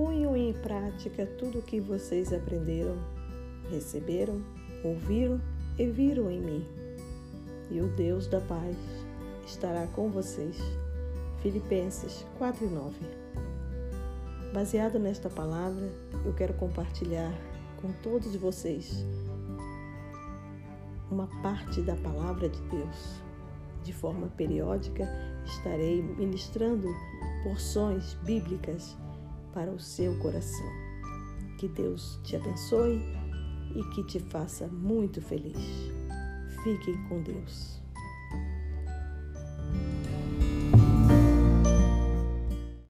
ponham em prática tudo o que vocês aprenderam, receberam, ouviram e viram em mim. E o Deus da paz estará com vocês. Filipenses 4 e 9. Baseado nesta palavra, eu quero compartilhar com todos vocês uma parte da palavra de Deus. De forma periódica, estarei ministrando porções bíblicas para o seu coração. Que Deus te abençoe e que te faça muito feliz. Fiquem com Deus.